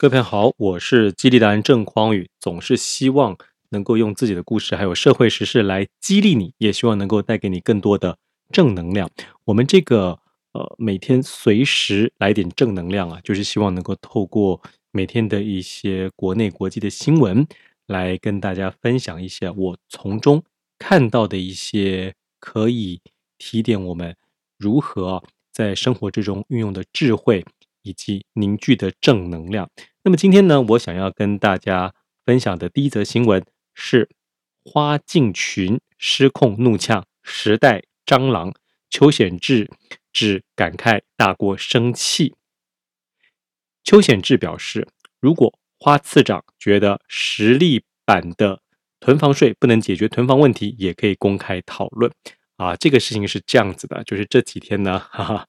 各位朋友好，我是激励达人郑匡宇，总是希望能够用自己的故事还有社会时事来激励你，也希望能够带给你更多的正能量。我们这个呃每天随时来点正能量啊，就是希望能够透过每天的一些国内国际的新闻，来跟大家分享一些我从中看到的一些可以提点我们如何在生活之中运用的智慧。以及凝聚的正能量。那么今天呢，我想要跟大家分享的第一则新闻是花敬群失控怒呛时代蟑螂，邱显智只感慨大过生气。邱显智表示，如果花次长觉得实力版的囤房税不能解决囤房问题，也可以公开讨论。啊，这个事情是这样子的，就是这几天呢，哈哈，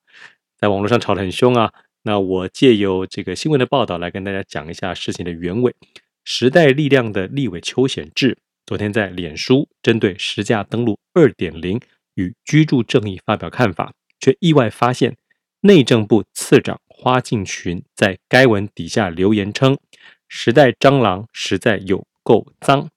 在网络上吵得很凶啊。那我借由这个新闻的报道来跟大家讲一下事情的原委。时代力量的立委邱显智昨天在脸书针对实价登录二点零与居住正义发表看法，却意外发现内政部次长花敬群在该文底下留言称：“时代蟑螂实在有够脏”，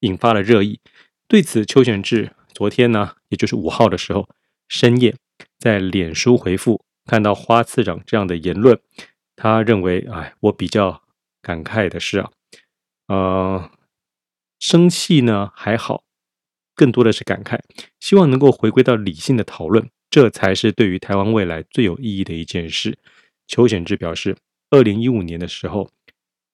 引发了热议。对此，邱显智昨天呢，也就是五号的时候深夜在脸书回复。看到花次长这样的言论，他认为，哎，我比较感慨的是啊，呃，生气呢还好，更多的是感慨，希望能够回归到理性的讨论，这才是对于台湾未来最有意义的一件事。邱显智表示，二零一五年的时候，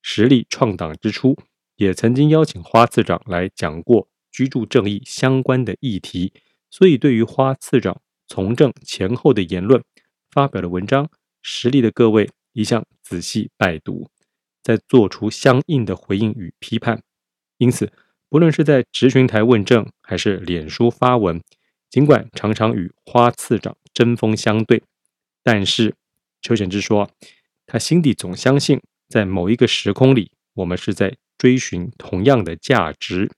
实力创党之初，也曾经邀请花次长来讲过居住正义相关的议题，所以对于花次长从政前后的言论。发表的文章，实力的各位一向仔细拜读，再做出相应的回应与批判。因此，不论是在质询台问政，还是脸书发文，尽管常常与花次长针锋相对，但是邱显智说，他心底总相信，在某一个时空里，我们是在追寻同样的价值。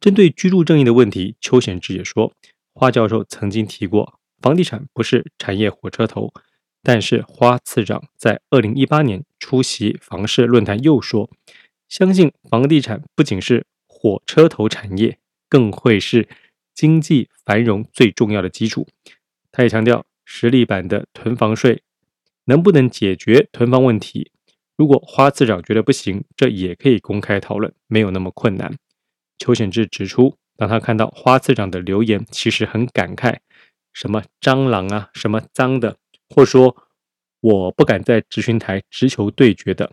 针对居住正义的问题，邱显智也说，花教授曾经提过。房地产不是产业火车头，但是花次长在二零一八年出席房市论坛又说，相信房地产不仅是火车头产业，更会是经济繁荣最重要的基础。他也强调，实力版的囤房税能不能解决囤房问题？如果花次长觉得不行，这也可以公开讨论，没有那么困难。邱显志指出，当他看到花次长的留言，其实很感慨。什么蟑螂啊，什么脏的，或者说我不敢在质询台直球对决的，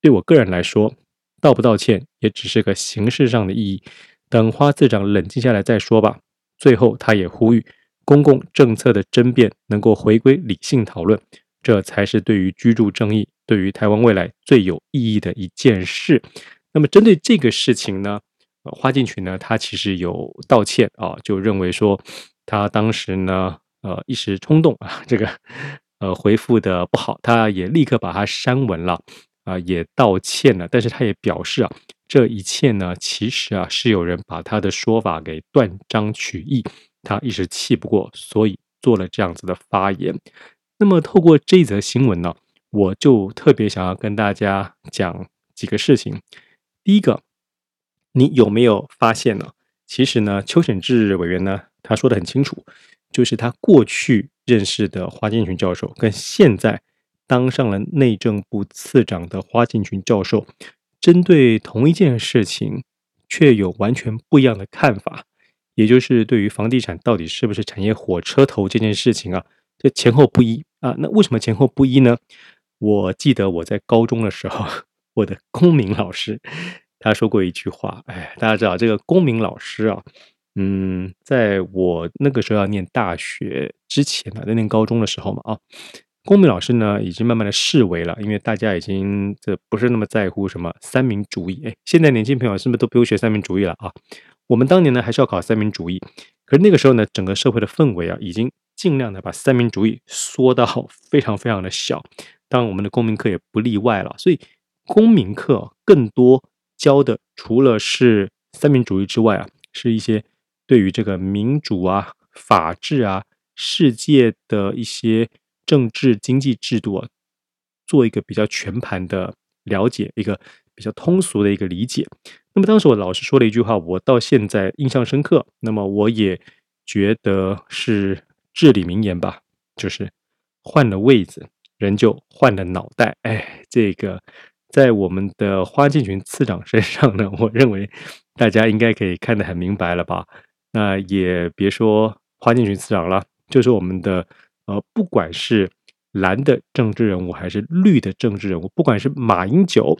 对我个人来说，道不道歉也只是个形式上的意义。等花次长冷静下来再说吧。最后，他也呼吁公共政策的争辩能够回归理性讨论，这才是对于居住正义、对于台湾未来最有意义的一件事。那么，针对这个事情呢，花进群呢，他其实有道歉啊，就认为说。他当时呢，呃，一时冲动啊，这个呃回复的不好，他也立刻把它删文了啊，也道歉了。但是他也表示啊，这一切呢，其实啊是有人把他的说法给断章取义，他一时气不过，所以做了这样子的发言。那么透过这则新闻呢，我就特别想要跟大家讲几个事情。第一个，你有没有发现呢？其实呢，邱显智委员呢，他说的很清楚，就是他过去认识的花敬群教授，跟现在当上了内政部次长的花敬群教授，针对同一件事情，却有完全不一样的看法。也就是对于房地产到底是不是产业火车头这件事情啊，这前后不一啊。那为什么前后不一呢？我记得我在高中的时候，我的公民老师。他说过一句话，哎，大家知道这个公民老师啊，嗯，在我那个时候要念大学之前呢，在念高中的时候嘛，啊，公民老师呢已经慢慢的式微了，因为大家已经这不是那么在乎什么三民主义，哎，现在年轻朋友是不是都不用学三民主义了啊？我们当年呢还是要考三民主义，可是那个时候呢，整个社会的氛围啊，已经尽量的把三民主义缩到 非常非常的小，当然我们的公民课也不例外了，所以公民课更多。教的除了是三民主义之外啊，是一些对于这个民主啊、法治啊、世界的一些政治经济制度啊做一个比较全盘的了解，一个比较通俗的一个理解。那么当时我老师说了一句话，我到现在印象深刻。那么我也觉得是至理名言吧，就是换了位子，人就换了脑袋。哎，这个在我们的花敬群次长身上呢，我认为大家应该可以看得很明白了吧？那也别说花敬群次长了，就是我们的呃，不管是蓝的政治人物还是绿的政治人物，不管是马英九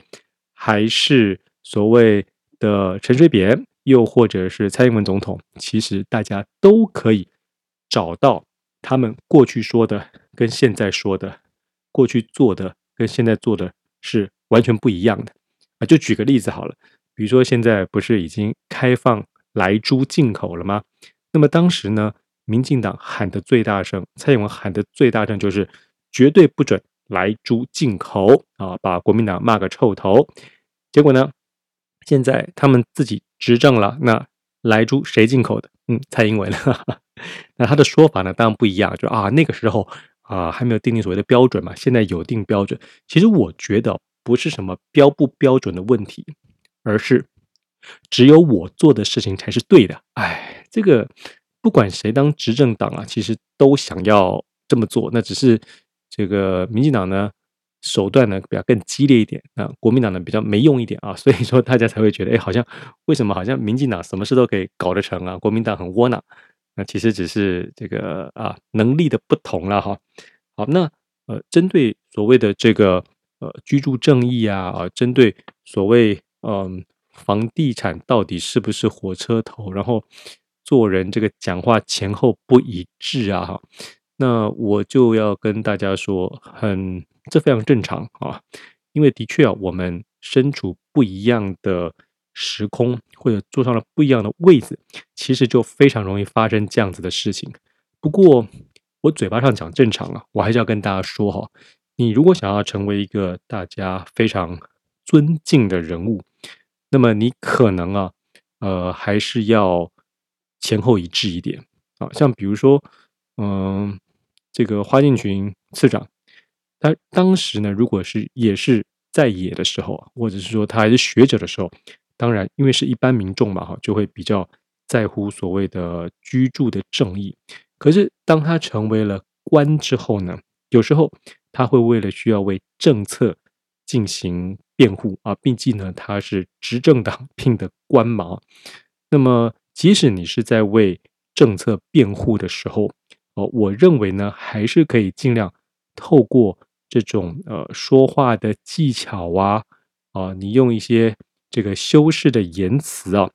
还是所谓的陈水扁，又或者是蔡英文总统，其实大家都可以找到他们过去说的跟现在说的，过去做的跟现在做的是完全不一样的啊。就举个例子好了，比如说现在不是已经开放莱猪进口了吗？那么当时呢，民进党喊的最大声，蔡英文喊的最大声就是。绝对不准莱猪进口啊！把国民党骂个臭头。结果呢，现在他们自己执政了，那莱猪谁进口的？嗯，蔡英文。那他的说法呢，当然不一样，就啊，那个时候啊还没有定定所谓的标准嘛，现在有定标准。其实我觉得不是什么标不标准的问题，而是只有我做的事情才是对的。哎，这个不管谁当执政党啊，其实都想要这么做，那只是。这个民进党呢，手段呢比较更激烈一点啊，国民党呢比较没用一点啊，所以说大家才会觉得，哎，好像为什么好像民进党什么事都可以搞得成啊，国民党很窝囊。那其实只是这个啊能力的不同了哈。好，那呃，针对所谓的这个呃居住正义啊啊，针对所谓嗯房地产到底是不是火车头，然后做人这个讲话前后不一致啊哈。那我就要跟大家说，很，这非常正常啊，因为的确啊，我们身处不一样的时空，或者坐上了不一样的位置，其实就非常容易发生这样子的事情。不过我嘴巴上讲正常啊，我还是要跟大家说哈，你如果想要成为一个大家非常尊敬的人物，那么你可能啊，呃，还是要前后一致一点啊，像比如说，嗯。这个花敬群次长，他当时呢，如果是也是在野的时候，或者是说他还是学者的时候，当然因为是一般民众嘛，哈，就会比较在乎所谓的居住的正义。可是当他成为了官之后呢，有时候他会为了需要为政策进行辩护啊，毕竟呢他是执政党聘的官嘛。那么即使你是在为政策辩护的时候，哦，我认为呢，还是可以尽量透过这种呃说话的技巧啊，啊，你用一些这个修饰的言辞啊，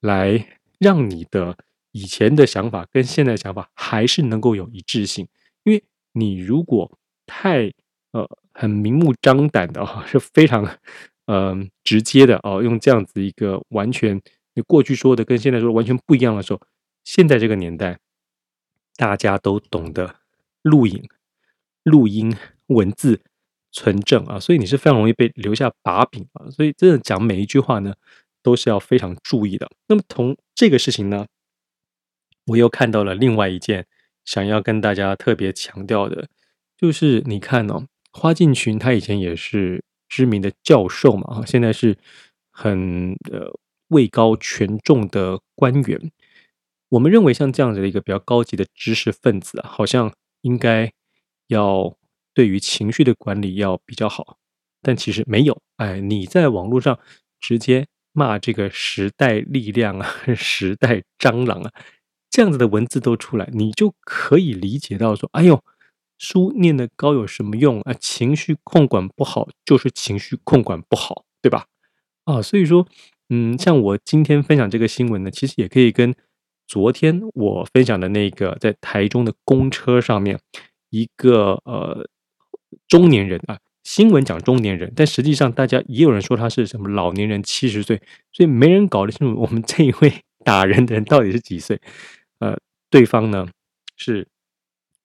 来让你的以前的想法跟现在的想法还是能够有一致性。因为你如果太呃很明目张胆的啊，是非常嗯、呃、直接的哦，用这样子一个完全你过去说的跟现在说完全不一样的时候，现在这个年代。大家都懂得录影、录音、文字存证啊，所以你是非常容易被留下把柄啊。所以真的讲每一句话呢，都是要非常注意的。那么从这个事情呢，我又看到了另外一件想要跟大家特别强调的，就是你看哦，花敬群他以前也是知名的教授嘛，啊，现在是很呃位高权重的官员。我们认为像这样子的一个比较高级的知识分子啊，好像应该要对于情绪的管理要比较好，但其实没有。哎，你在网络上直接骂这个时代力量啊、时代蟑螂啊，这样子的文字都出来，你就可以理解到说，哎呦，书念得高有什么用啊？情绪控管不好就是情绪控管不好，对吧？啊，所以说，嗯，像我今天分享这个新闻呢，其实也可以跟。昨天我分享的那个在台中的公车上面，一个呃中年人啊，新闻讲中年人，但实际上大家也有人说他是什么老年人七十岁，所以没人搞得清楚我们这一位 打人的人到底是几岁。呃，对方呢是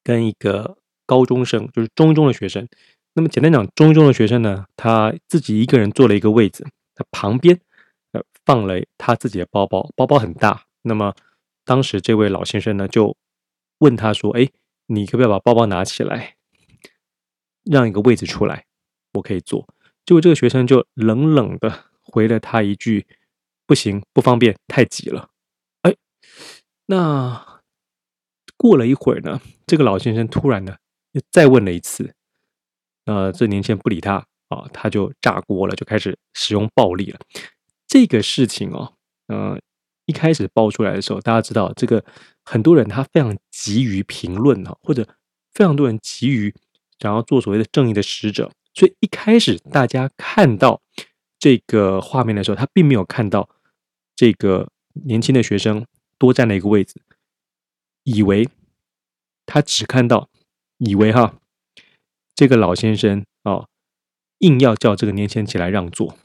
跟一个高中生，就是中一中的学生。那么简单讲，中一中的学生呢，他自己一个人坐了一个位置，他旁边呃放了他自己的包包，包包很大。那么当时这位老先生呢，就问他说：“哎，你可不可以把包包拿起来，让一个位置出来？”我可以坐。结果这个学生就冷冷的回了他一句：“不行，不方便，太挤了。”哎，那过了一会儿呢，这个老先生突然呢又再问了一次，呃，这年轻人不理他啊，他就炸锅了，就开始使用暴力了。这个事情哦，嗯、呃，一开始爆出来的时候，大家知道这个很多人他非常急于评论哈，或者非常多人急于想要做所谓的正义的使者。所以一开始大家看到这个画面的时候，他并没有看到这个年轻的学生多占了一个位置，以为他只看到，以为哈这个老先生啊硬要叫这个年轻人起来让座，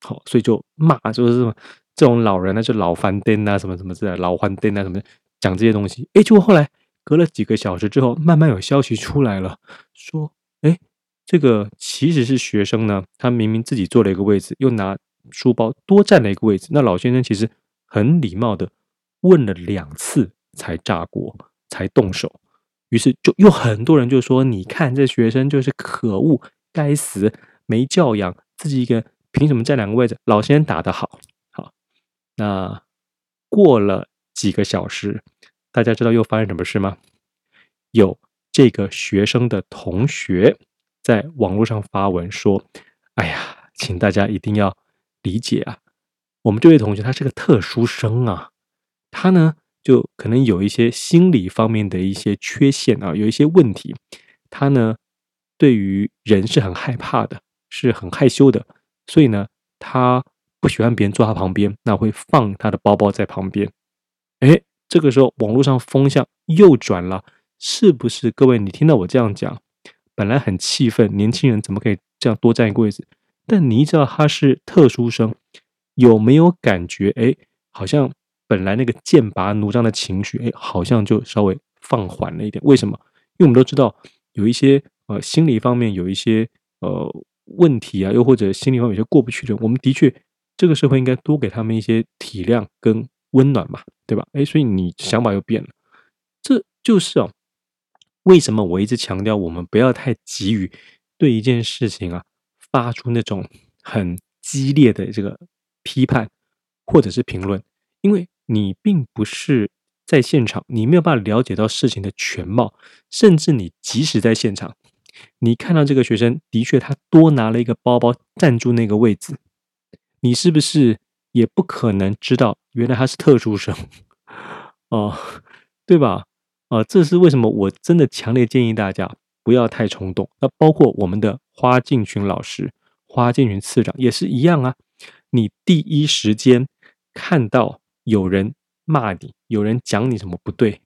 好，所以就骂，就是什么这种老人呢，就老翻颠啊，什么什么之类，老翻颠啊，什么讲这些东西。哎，结果后来隔了几个小时之后，慢慢有消息出来了，说，哎。这个其实是学生呢，他明明自己坐了一个位置，又拿书包多占了一个位置。那老先生其实很礼貌的问了两次才炸锅，才动手。于是就有很多人就说：“你看这学生就是可恶，该死，没教养，自己一个人凭什么占两个位置？”老先生打得好，好。那过了几个小时，大家知道又发生什么事吗？有这个学生的同学。在网络上发文说：“哎呀，请大家一定要理解啊，我们这位同学他是个特殊生啊，他呢就可能有一些心理方面的一些缺陷啊，有一些问题。他呢对于人是很害怕的，是很害羞的，所以呢他不喜欢别人坐他旁边，那会放他的包包在旁边。哎，这个时候网络上风向又转了，是不是？各位，你听到我这样讲？”本来很气愤，年轻人怎么可以这样多占一个位置？但你知道他是特殊生，有没有感觉？哎，好像本来那个剑拔弩张的情绪，哎，好像就稍微放缓了一点。为什么？因为我们都知道有一些呃心理方面有一些呃问题啊，又或者心理方面有些过不去的，我们的确这个社会应该多给他们一些体谅跟温暖嘛，对吧？哎，所以你想法又变了，这就是哦。为什么我一直强调我们不要太急于对一件事情啊发出那种很激烈的这个批判或者是评论？因为你并不是在现场，你没有办法了解到事情的全貌，甚至你即使在现场，你看到这个学生的确他多拿了一个包包占住那个位置，你是不是也不可能知道原来他是特殊生哦，对吧？啊，这是为什么？我真的强烈建议大家不要太冲动。那包括我们的花敬群老师、花敬群次长也是一样啊。你第一时间看到有人骂你，有人讲你什么不对，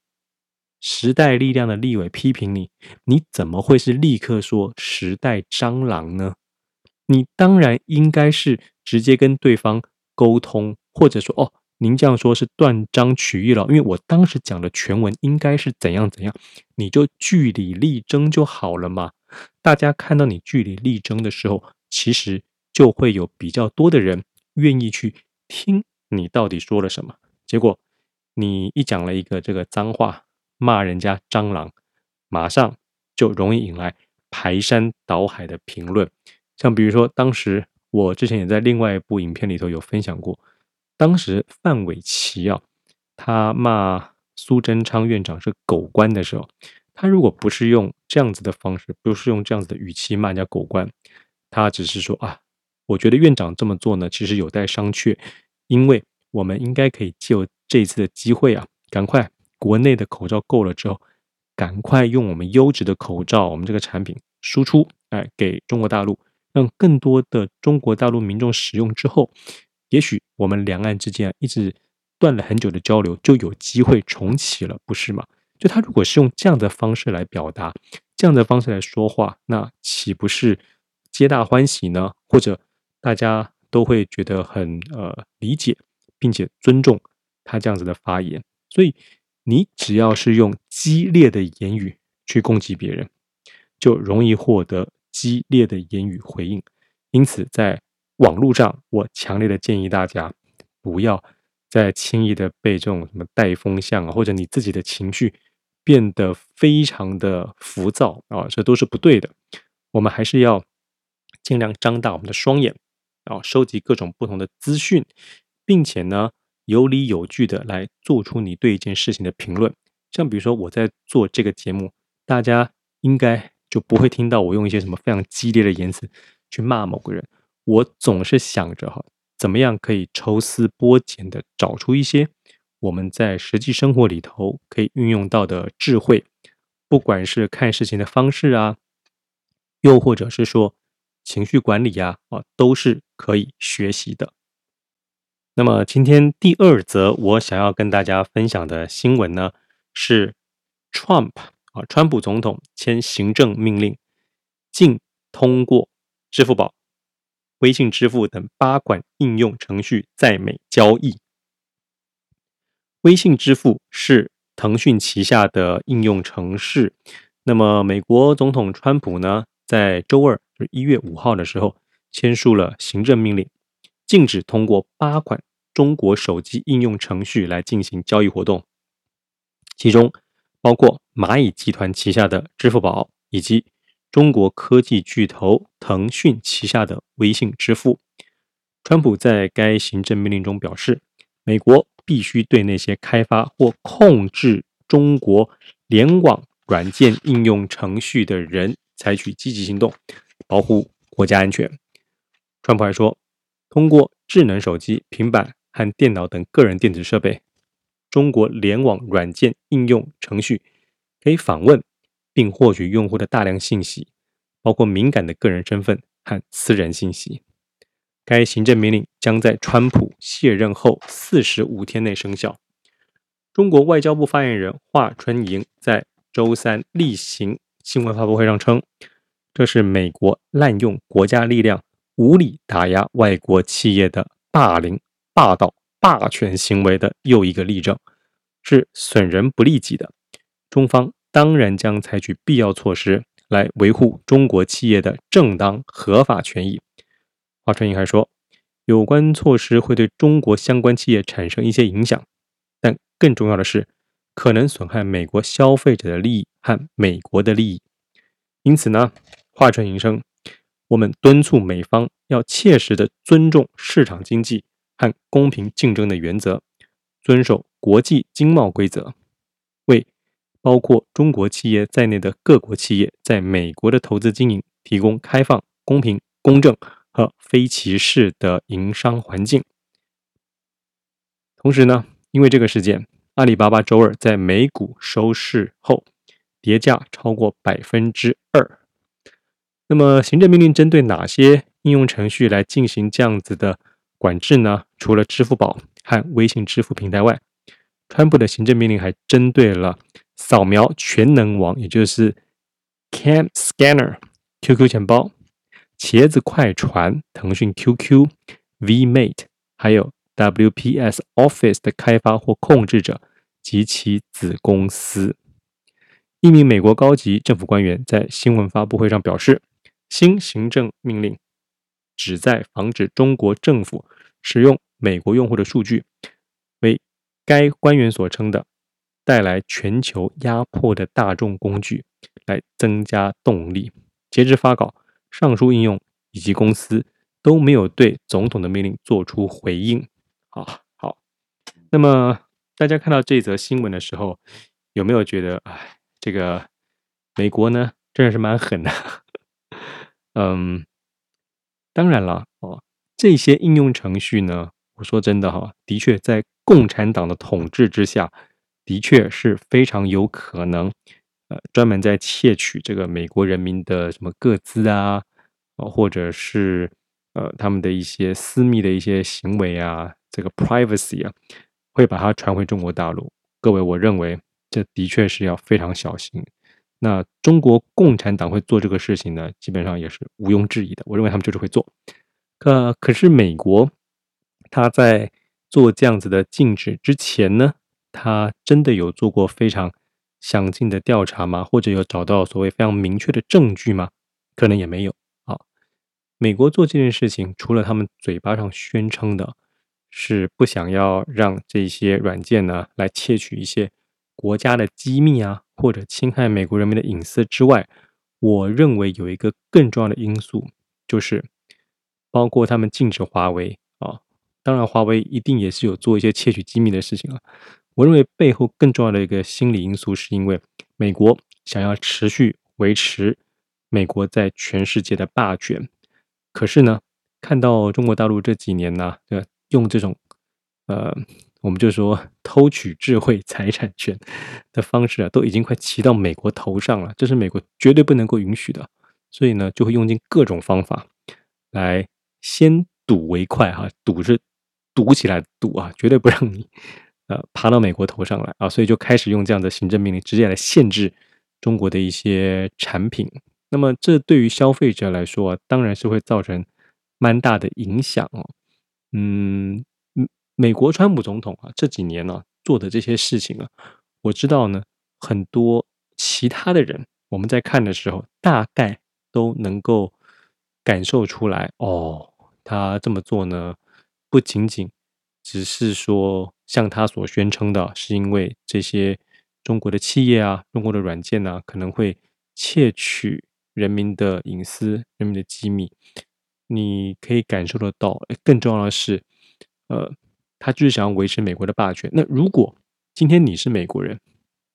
时代力量的立委批评你，你怎么会是立刻说时代蟑螂呢？你当然应该是直接跟对方沟通，或者说哦。您这样说是断章取义了，因为我当时讲的全文应该是怎样怎样，你就据理力争就好了嘛。大家看到你据理力争的时候，其实就会有比较多的人愿意去听你到底说了什么。结果你一讲了一个这个脏话，骂人家蟑螂，马上就容易引来排山倒海的评论。像比如说，当时我之前也在另外一部影片里头有分享过。当时范玮琪啊，他骂苏贞昌院长是狗官的时候，他如果不是用这样子的方式，不是用这样子的语气骂人家狗官，他只是说啊，我觉得院长这么做呢，其实有待商榷，因为我们应该可以借这一次的机会啊，赶快国内的口罩够了之后，赶快用我们优质的口罩，我们这个产品输出，哎，给中国大陆，让更多的中国大陆民众使用之后。也许我们两岸之间一直断了很久的交流，就有机会重启了，不是吗？就他如果是用这样的方式来表达，这样的方式来说话，那岂不是皆大欢喜呢？或者大家都会觉得很呃理解，并且尊重他这样子的发言。所以你只要是用激烈的言语去攻击别人，就容易获得激烈的言语回应。因此，在网络上，我强烈的建议大家不要再轻易的被这种什么带风向啊，或者你自己的情绪变得非常的浮躁啊，这都是不对的。我们还是要尽量张大我们的双眼，然后收集各种不同的资讯，并且呢，有理有据的来做出你对一件事情的评论。像比如说我在做这个节目，大家应该就不会听到我用一些什么非常激烈的言辞去骂某个人。我总是想着哈，怎么样可以抽丝剥茧的找出一些我们在实际生活里头可以运用到的智慧，不管是看事情的方式啊，又或者是说情绪管理呀，啊，都是可以学习的。那么今天第二则我想要跟大家分享的新闻呢，是 Trump 啊，川普总统签行政命令，禁通过支付宝。微信支付等八款应用程序在美交易。微信支付是腾讯旗下的应用程式。那么，美国总统川普呢，在周二，就是一月五号的时候，签署了行政命令，禁止通过八款中国手机应用程序来进行交易活动，其中包括蚂蚁集团旗下的支付宝以及。中国科技巨头腾讯旗下的微信支付，川普在该行政命令中表示，美国必须对那些开发或控制中国联网软件应用程序的人采取积极行动，保护国家安全。川普还说，通过智能手机、平板和电脑等个人电子设备，中国联网软件应用程序可以访问。并获取用户的大量信息，包括敏感的个人身份和私人信息。该行政命令将在川普卸任后四十五天内生效。中国外交部发言人华春莹在周三例行新闻发布会上称，这是美国滥用国家力量、无理打压外国企业的霸凌、霸道、霸权行为的又一个例证，是损人不利己的。中方。当然将采取必要措施来维护中国企业的正当合法权益。华春莹还说，有关措施会对中国相关企业产生一些影响，但更重要的是，可能损害美国消费者的利益和美国的利益。因此呢，华春莹称，我们敦促美方要切实的尊重市场经济和公平竞争的原则，遵守国际经贸规则，为。包括中国企业在内的各国企业在美国的投资经营，提供开放、公平、公正和非歧视的营商环境。同时呢，因为这个事件，阿里巴巴周二在美股收市后跌价超过百分之二。那么，行政命令针对哪些应用程序来进行这样子的管制呢？除了支付宝和微信支付平台外，川普的行政命令还针对了。扫描全能王，也就是 Cam Scanner、QQ 钱包、茄子快传、腾讯 QQ、VMate，还有 WPS Office 的开发或控制者及其子公司。一名美国高级政府官员在新闻发布会上表示，新行政命令旨在防止中国政府使用美国用户的数据，为该官员所称的。带来全球压迫的大众工具，来增加动力。截至发稿，上述应用以及公司都没有对总统的命令做出回应。好，好。那么大家看到这则新闻的时候，有没有觉得，哎，这个美国呢，真的是蛮狠的。嗯，当然了，哦，这些应用程序呢，我说真的哈，的确在共产党的统治之下。的确是非常有可能，呃，专门在窃取这个美国人民的什么个资啊，或者是呃他们的一些私密的一些行为啊，这个 privacy 啊，会把它传回中国大陆。各位，我认为这的确是要非常小心。那中国共产党会做这个事情呢，基本上也是毋庸置疑的。我认为他们就是会做。可可是美国他在做这样子的禁止之前呢，他真的有做过非常详尽的调查吗？或者有找到所谓非常明确的证据吗？可能也没有啊。美国做这件事情，除了他们嘴巴上宣称的是不想要让这些软件呢来窃取一些国家的机密啊，或者侵害美国人民的隐私之外，我认为有一个更重要的因素，就是包括他们禁止华为啊，当然华为一定也是有做一些窃取机密的事情啊。我认为背后更重要的一个心理因素，是因为美国想要持续维持美国在全世界的霸权。可是呢，看到中国大陆这几年呢，用这种呃，我们就说偷取智慧财产权的方式啊，都已经快骑到美国头上了，这是美国绝对不能够允许的。所以呢，就会用尽各种方法来先堵为快哈，堵是堵起来堵啊，绝对不让你呃爬到美国头上来啊。所以就开始用这样的行政命令，直接来限制中国的一些产品。那么这对于消费者来说啊，当然是会造成蛮大的影响哦。嗯，美国川普总统啊这几年呢、啊、做的这些事情啊，我知道呢很多其他的人我们在看的时候，大概都能够感受出来哦，他这么做呢，不仅仅只是说像他所宣称的，是因为这些中国的企业啊、中国的软件呢、啊，可能会窃取。人民的隐私、人民的机密，你可以感受得到。更重要的是，呃，他就是想要维持美国的霸权。那如果今天你是美国人，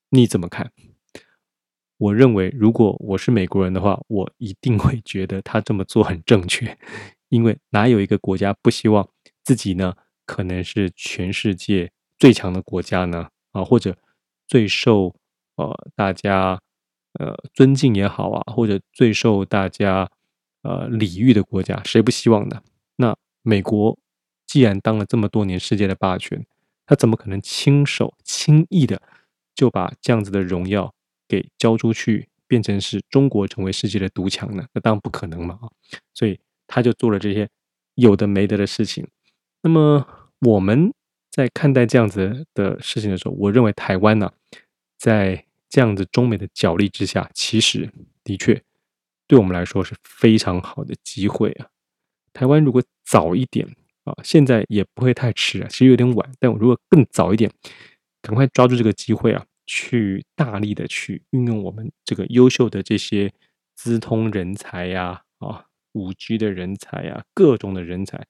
你怎么看？我认为，如果我是美国人的话，我一定会觉得他这么做很正确。因为哪有一个国家不希望自己呢？可能是全世界最强的国家呢？啊，或者最受呃大家。呃，尊敬也好啊，或者最受大家呃礼遇的国家，谁不希望呢？那美国既然当了这么多年世界的霸权，他怎么可能亲手轻易的就把这样子的荣耀给交出去，变成是中国成为世界的独强呢？那当然不可能嘛！啊所以他就做了这些有的没的的事情。那么我们在看待这样子的事情的时候，我认为台湾呢，在这样子中美的角力之下，其实的确对我们来说是非常好的机会啊！台湾如果早一点啊，现在也不会太迟啊，其实有点晚，但我如果更早一点，赶快抓住这个机会啊，去大力的去运用我们这个优秀的这些资通人才呀，啊，五 G 的人才呀，各种的人才，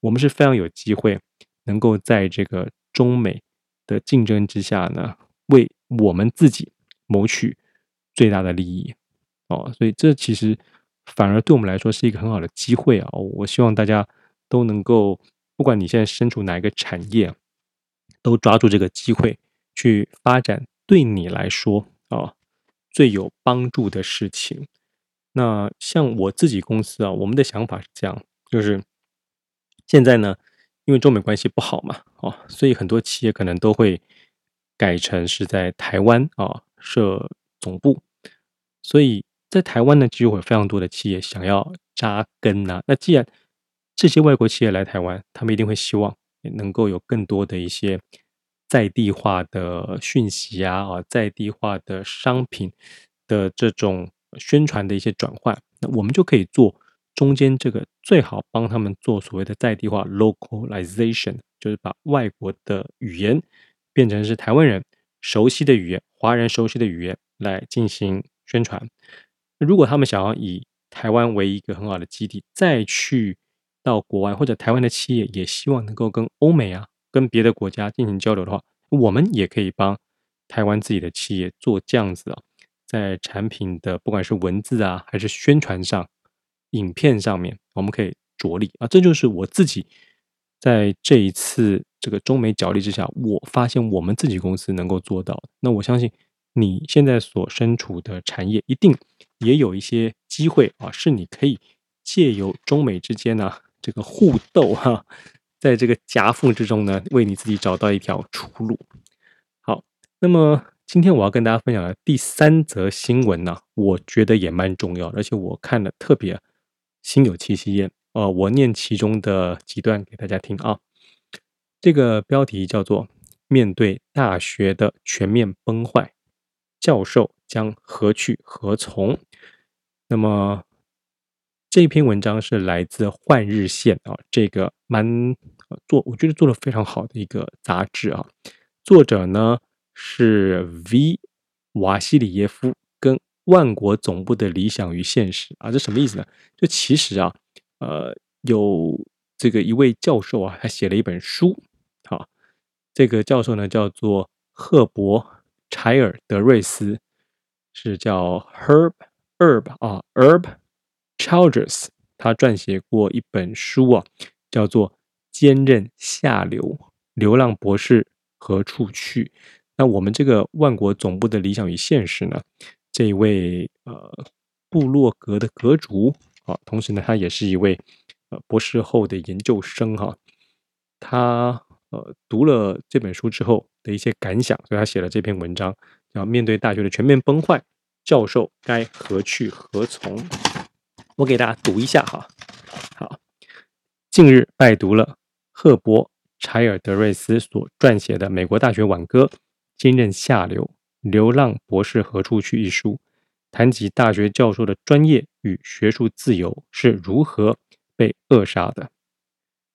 我们是非常有机会能够在这个中美的竞争之下呢，为我们自己。谋取最大的利益哦，所以这其实反而对我们来说是一个很好的机会啊！我希望大家都能够，不管你现在身处哪一个产业，都抓住这个机会去发展对你来说啊最有帮助的事情。那像我自己公司啊，我们的想法是这样，就是现在呢，因为中美关系不好嘛，哦，所以很多企业可能都会改成是在台湾啊。设总部，所以在台湾呢，其实有非常多的企业想要扎根呐、那既然这些外国企业来台湾，他们一定会希望能够有更多的一些在地化的讯息啊，啊，在地化的商品的这种宣传的一些转换。那我们就可以做中间这个，最好帮他们做所谓的在地化 （localization），就是把外国的语言变成是台湾人熟悉的语言。华人熟悉的语言来进行宣传。如果他们想要以台湾为一个很好的基地，再去到国外，或者台湾的企业也希望能够跟欧美啊、跟别的国家进行交流的话，我们也可以帮台湾自己的企业做这样子啊，在产品的不管是文字啊，还是宣传上、影片上面，我们可以着力啊。这就是我自己在这一次。这个中美角力之下，我发现我们自己公司能够做到。那我相信你现在所身处的产业一定也有一些机会啊，是你可以借由中美之间呢这个互斗哈，在这个夹缝之中呢，为你自己找到一条出路。好，那么今天我要跟大家分享的第三则新闻呢，我觉得也蛮重要，而且我看了特别心有戚戚焉。呃，我念其中的几段给大家听啊。这个标题叫做“面对大学的全面崩坏，教授将何去何从？”那么这篇文章是来自《换日线》啊，这个蛮做我觉得做的非常好的一个杂志啊。作者呢是 V 瓦西里耶夫跟万国总部的理想与现实啊，这什么意思呢？就其实啊，呃，有这个一位教授啊，他写了一本书，啊，这个教授呢叫做赫伯·柴尔德瑞斯，是叫 Herb Herb 啊 Herb Childress，他撰写过一本书啊，叫做《坚韧下流：流浪博士何处去》。那我们这个万国总部的理想与现实呢？这一位呃，部落格的阁主啊，同时呢，他也是一位呃博士后的研究生哈、他呃读了这本书之后的一些感想，所以他写了这篇文章，叫《面对大学的全面崩坏，教授该何去何从》。我给大家读一下哈。好，近日拜读了赫伯·柴尔德瑞斯所撰写的《美国大学挽歌：坚韧下流》。《流浪博士何处去》一书，谈及大学教授的专业与学术自由是如何被扼杀的。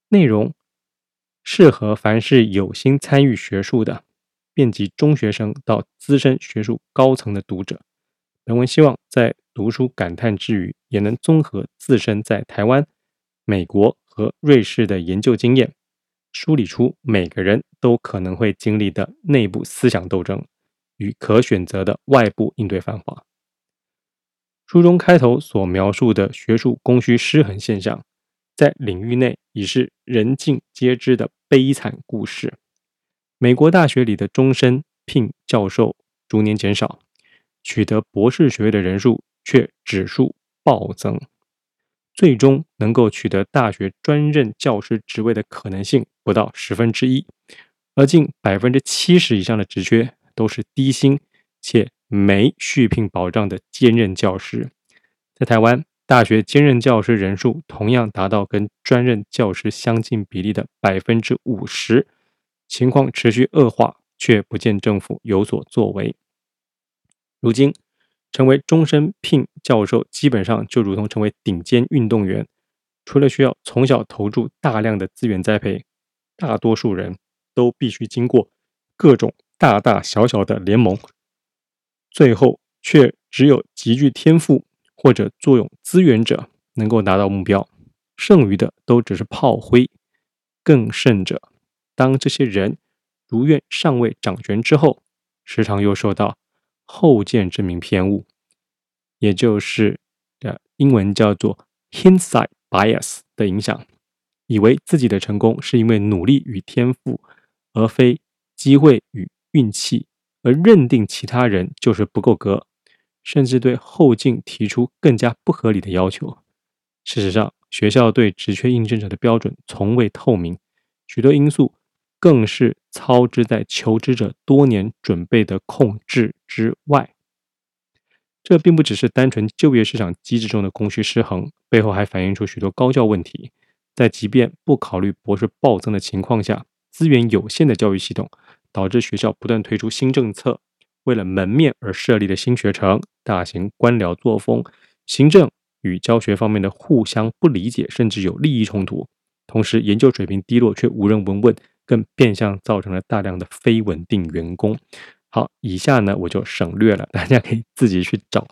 内容适合凡是有心参与学术的，遍及中学生到资深学术高层的读者。本文希望在读书感叹之余，也能综合自身在台湾、美国和瑞士的研究经验，梳理出每个人都可能会经历的内部思想斗争。与可选择的外部应对方法。书中开头所描述的学术供需失衡现象，在领域内已是人尽皆知的悲惨故事。美国大学里的终身聘教授逐年减少，取得博士学位的人数却指数暴增，最终能够取得大学专任教师职位的可能性不到十分之一，而近百分之七十以上的职缺。都是低薪且没续聘保障的兼任教师，在台湾，大学兼任教师人数同样达到跟专任教师相近比例的百分之五十，情况持续恶化，却不见政府有所作为。如今，成为终身聘教授，基本上就如同成为顶尖运动员，除了需要从小投注大量的资源栽培，大多数人都必须经过各种。大大小小的联盟，最后却只有极具天赋或者作用资源者能够达到目标，剩余的都只是炮灰。更甚者，当这些人如愿上位掌权之后，时常又受到后见之明偏误，也就是的英文叫做 hindsight bias 的影响，以为自己的成功是因为努力与天赋，而非机会与。运气，而认定其他人就是不够格，甚至对后进提出更加不合理的要求。事实上，学校对职缺应征者的标准从未透明，许多因素更是操之在求职者多年准备的控制之外。这并不只是单纯就业市场机制中的供需失衡，背后还反映出许多高教问题。在即便不考虑博士暴增的情况下，资源有限的教育系统。导致学校不断推出新政策，为了门面而设立的新学程，大型官僚作风，行政与教学方面的互相不理解，甚至有利益冲突。同时，研究水平低落却无人闻问，更变相造成了大量的非稳定员工。好，以下呢我就省略了，大家可以自己去找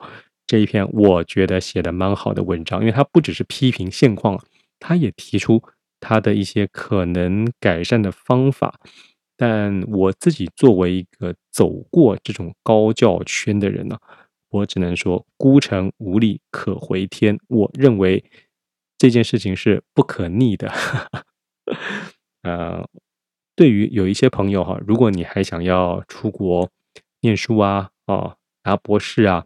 这一篇我觉得写的蛮好的文章，因为它不只是批评现况，它也提出它的一些可能改善的方法。但我自己作为一个走过这种高教圈的人呢、我只能说孤城无力可回天。我认为这件事情是不可逆的。呃，对于有一些朋友哈，如果你还想要出国念书啊，啊，拿博士啊，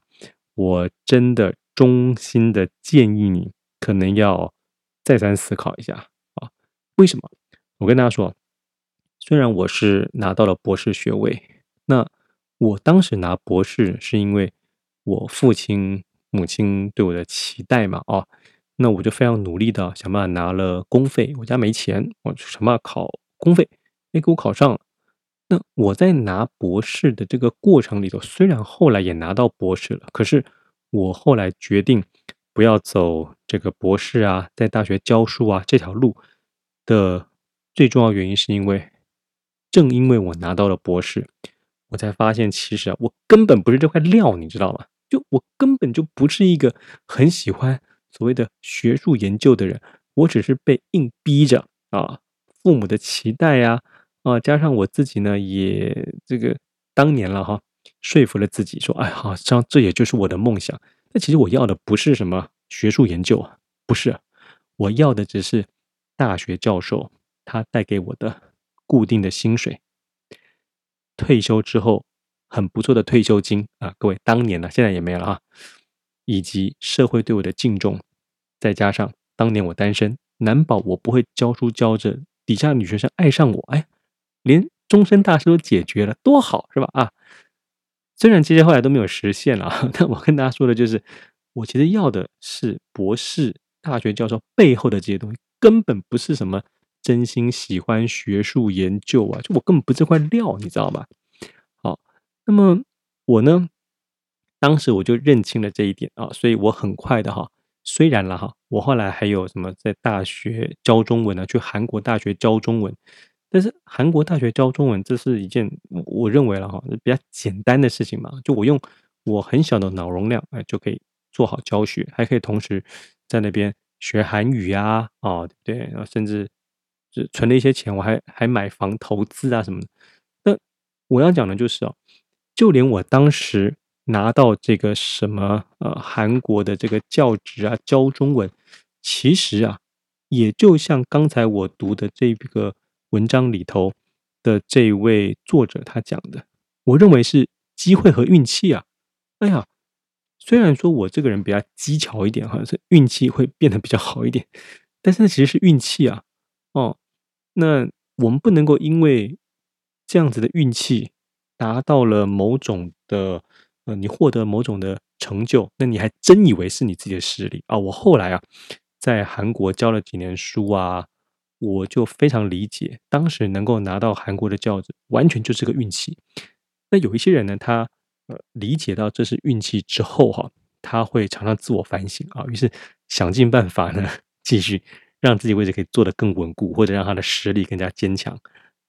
我真的衷心的建议你，可能要再三思考一下啊。为什么？我跟大家说。虽然我是拿到了博士学位，那我当时拿博士是因为我父亲、母亲对我的期待嘛，哦，那我就非常努力的想办法拿了公费，我家没钱，我就想办法考公费，也给我考上了。那我在拿博士的这个过程里头，虽然后来也拿到博士了，可是我后来决定不要走这个博士啊，在大学教书啊这条路的最重要原因，是因为。正因为我拿到了博士，我才发现其实啊，我根本不是这块料，你知道吗？就我根本就不是一个很喜欢所谓的学术研究的人，我只是被硬逼着啊，父母的期待呀，啊，加上我自己呢，也这个当年了哈，说服了自己说，哎，好像这也就是我的梦想。那其实我要的不是什么学术研究啊，不是，我要的只是大学教授他带给我的固定的薪水，退休之后很不错的退休金啊，各位当年呢，现在也没了啊，以及社会对我的敬重，再加上当年我单身，难保我不会教书教着底下女学生爱上我，哎，连终身大事都解决了，多好是吧？啊！虽然这些后来都没有实现了，但我跟大家说的就是，我其实要的是博士、大学教授背后的这些东西，根本不是什么真心喜欢学术研究啊，就我根本不是这块料，你知道吗？好，那么我呢，当时我就认清了这一点啊，所以我很快的哈，虽然了哈，我后来还有什么在大学教中文呢，去韩国大学教中文。但是韩国大学教中文，这是一件我我认为了哈，比较简单的事情嘛。就我用我很小的脑容量，哎，就可以做好教学，还可以同时在那边学韩语啊，哦，对，然后甚至就存了一些钱，我还还买房投资啊什么的。那我要讲的就是哦，就连我当时拿到这个什么呃韩国的这个教职啊，教中文，其实啊，也就像刚才我读的这个。文章里头的这位作者他讲的，我认为是机会和运气啊。哎呀，虽然说我这个人比较机巧一点，好像是运气会变得比较好一点，但是那其实是运气啊。哦，那我们不能够因为这样子的运气达到了某种的，呃，你获得某种的成就，那你还真以为是你自己的实力啊？我后来啊，在韩国教了几年书啊。我就非常理解，当时能够拿到韩国的教职，完全就是个运气。那有一些人呢，他呃理解到这是运气之后哈，他会常常自我反省啊，于是想尽办法呢，继续让自己位置可以做得更稳固，或者让他的实力更加坚强。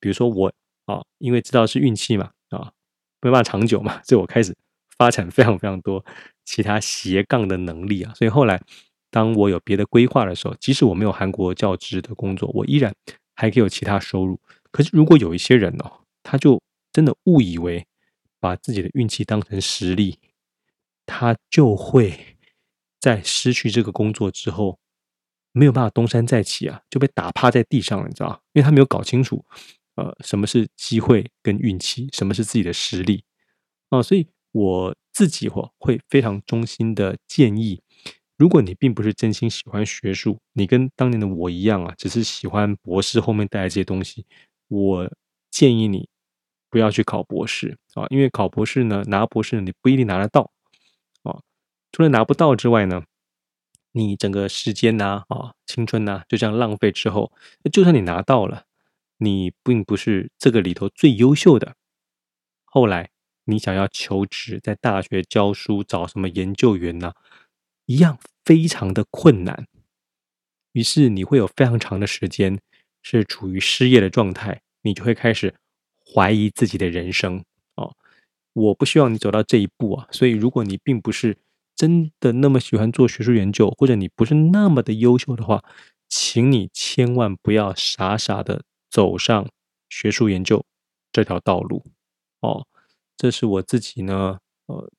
比如说我啊，因为知道是运气嘛啊，没办法长久嘛，所以我开始发展非常非常多其他斜杠的能力啊，所以后来。当我有别的规划的时候，即使我没有韩国教职的工作，我依然还可以有其他收入。可是，如果有一些人哦，他就真的误以为把自己的运气当成实力，他就会在失去这个工作之后没有办法东山再起啊，就被打趴在地上了，你知道吗？因为他没有搞清楚，呃，什么是机会跟运气，什么是自己的实力啊，所以我自己会会非常衷心的建议。如果你并不是真心喜欢学术，你跟当年的我一样啊，只是喜欢博士后面带来这些东西，我建议你不要去考博士啊，因为考博士呢，拿博士你不一定拿得到啊。除了拿不到之外呢，你整个时间呐啊，青春呐，就这样浪费之后，就算你拿到了，你并不是这个里头最优秀的，后来你想要求职，在大学教书，找什么研究员呢？一样非常的困难，于是你会有非常长的时间是处于失业的状态，你就会开始怀疑自己的人生哦。我不希望你走到这一步啊，所以如果你并不是真的那么喜欢做学术研究，或者你不是那么的优秀的话，请你千万不要傻傻的走上学术研究这条道路哦。这是我自己呢，呃，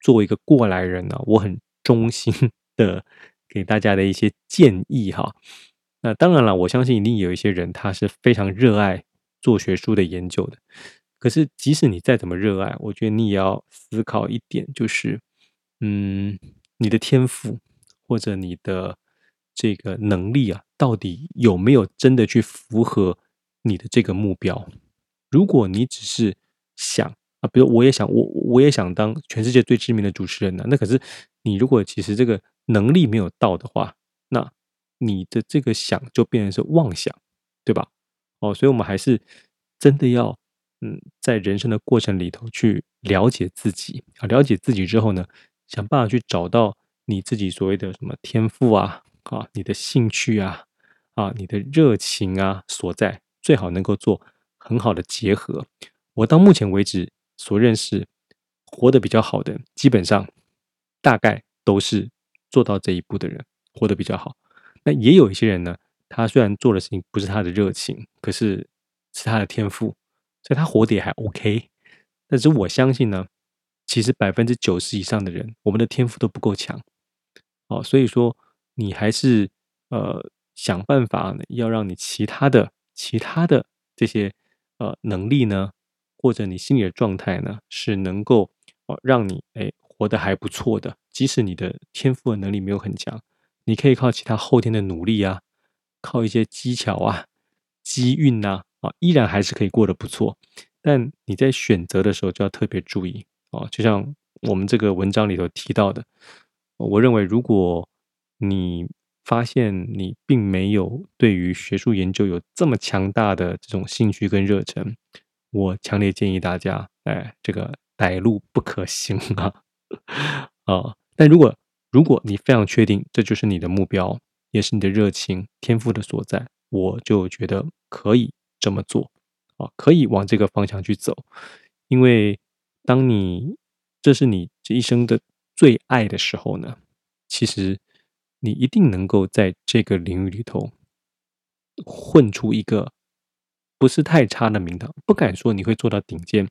作为一个过来人呢，我很。衷心 的给大家的一些建议哈，那当然了，我相信一定有一些人他是非常热爱做学术的研究的。可是，即使你再怎么热爱，我觉得你也要思考一点，就是，嗯，你的天赋或者你的这个能力啊，到底有没有真的去符合你的这个目标？如果你只是想啊，比如我也想，我我也想当全世界最知名的主持人呢，那可是。你如果其实这个能力没有到的话，那你的这个想就变成是妄想，对吧？哦，所以我们还是真的要，嗯，在人生的过程里头去了解自己啊，了解自己之后呢，想办法去找到你自己所谓的什么天赋啊，啊，你的兴趣啊，啊，你的热情啊所在，最好能够做很好的结合。我到目前为止所认识活得比较好的，基本上。大概都是做到这一步的人活得比较好。那也有一些人呢，他虽然做的事情不是他的热情，可是是他的天赋，所以他活得也还 OK。但是我相信呢，其实百分之九十以上的人，我们的天赋都不够强。哦，所以说你还是呃想办法，要让你其他的其他的这些呃能力呢，或者你心理的状态呢，是能够哦让你哎活得还不错的。即使你的天赋的能力没有很强，你可以靠其他后天的努力啊，靠一些技巧啊、机运呐啊，依然还是可以过得不错。但你在选择的时候就要特别注意哦，就像我们这个文章里头提到的。我认为，如果你发现你并没有对于学术研究有这么强大的这种兴趣跟热忱，我强烈建议大家，哎，这个歹路不可行啊！啊，但如果如果你非常确定这就是你的目标，也是你的热情天赋的所在，我就觉得可以这么做啊，可以往这个方向去走，因为当你这是你这一生的。最爱的时候呢，其实你一定能够在这个领域里头混出一个不是太差的名堂。不敢说你会做到顶尖，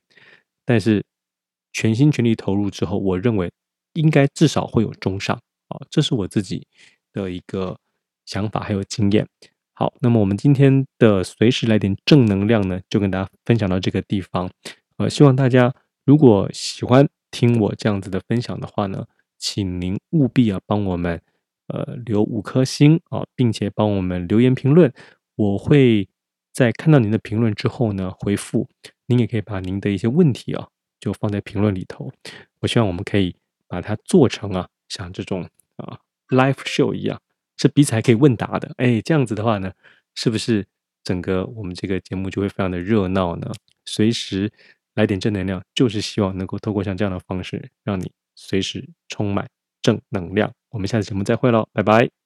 但是全心全力投入之后，我认为应该至少会有中上啊。这是我自己的一个想法还有经验。好，那么我们今天的随时来点正能量呢，就跟大家分享到这个地方。呃，希望大家如果喜欢。听我这样子的分享的话呢，请您务必啊帮我们呃留五颗星啊，并且帮我们留言评论。我会在看到您的评论之后呢回复。您也可以把您的一些问题啊就放在评论里头。我希望我们可以把它做成啊像这种啊 live show 一样，是彼此还可以问答的。哎，这样子的话呢，是不是整个我们这个节目就会非常的热闹呢？随时。来点正能量，就是希望能够透过像这样的方式，让你随时充满正能量。我们下次节目再会喽，拜拜。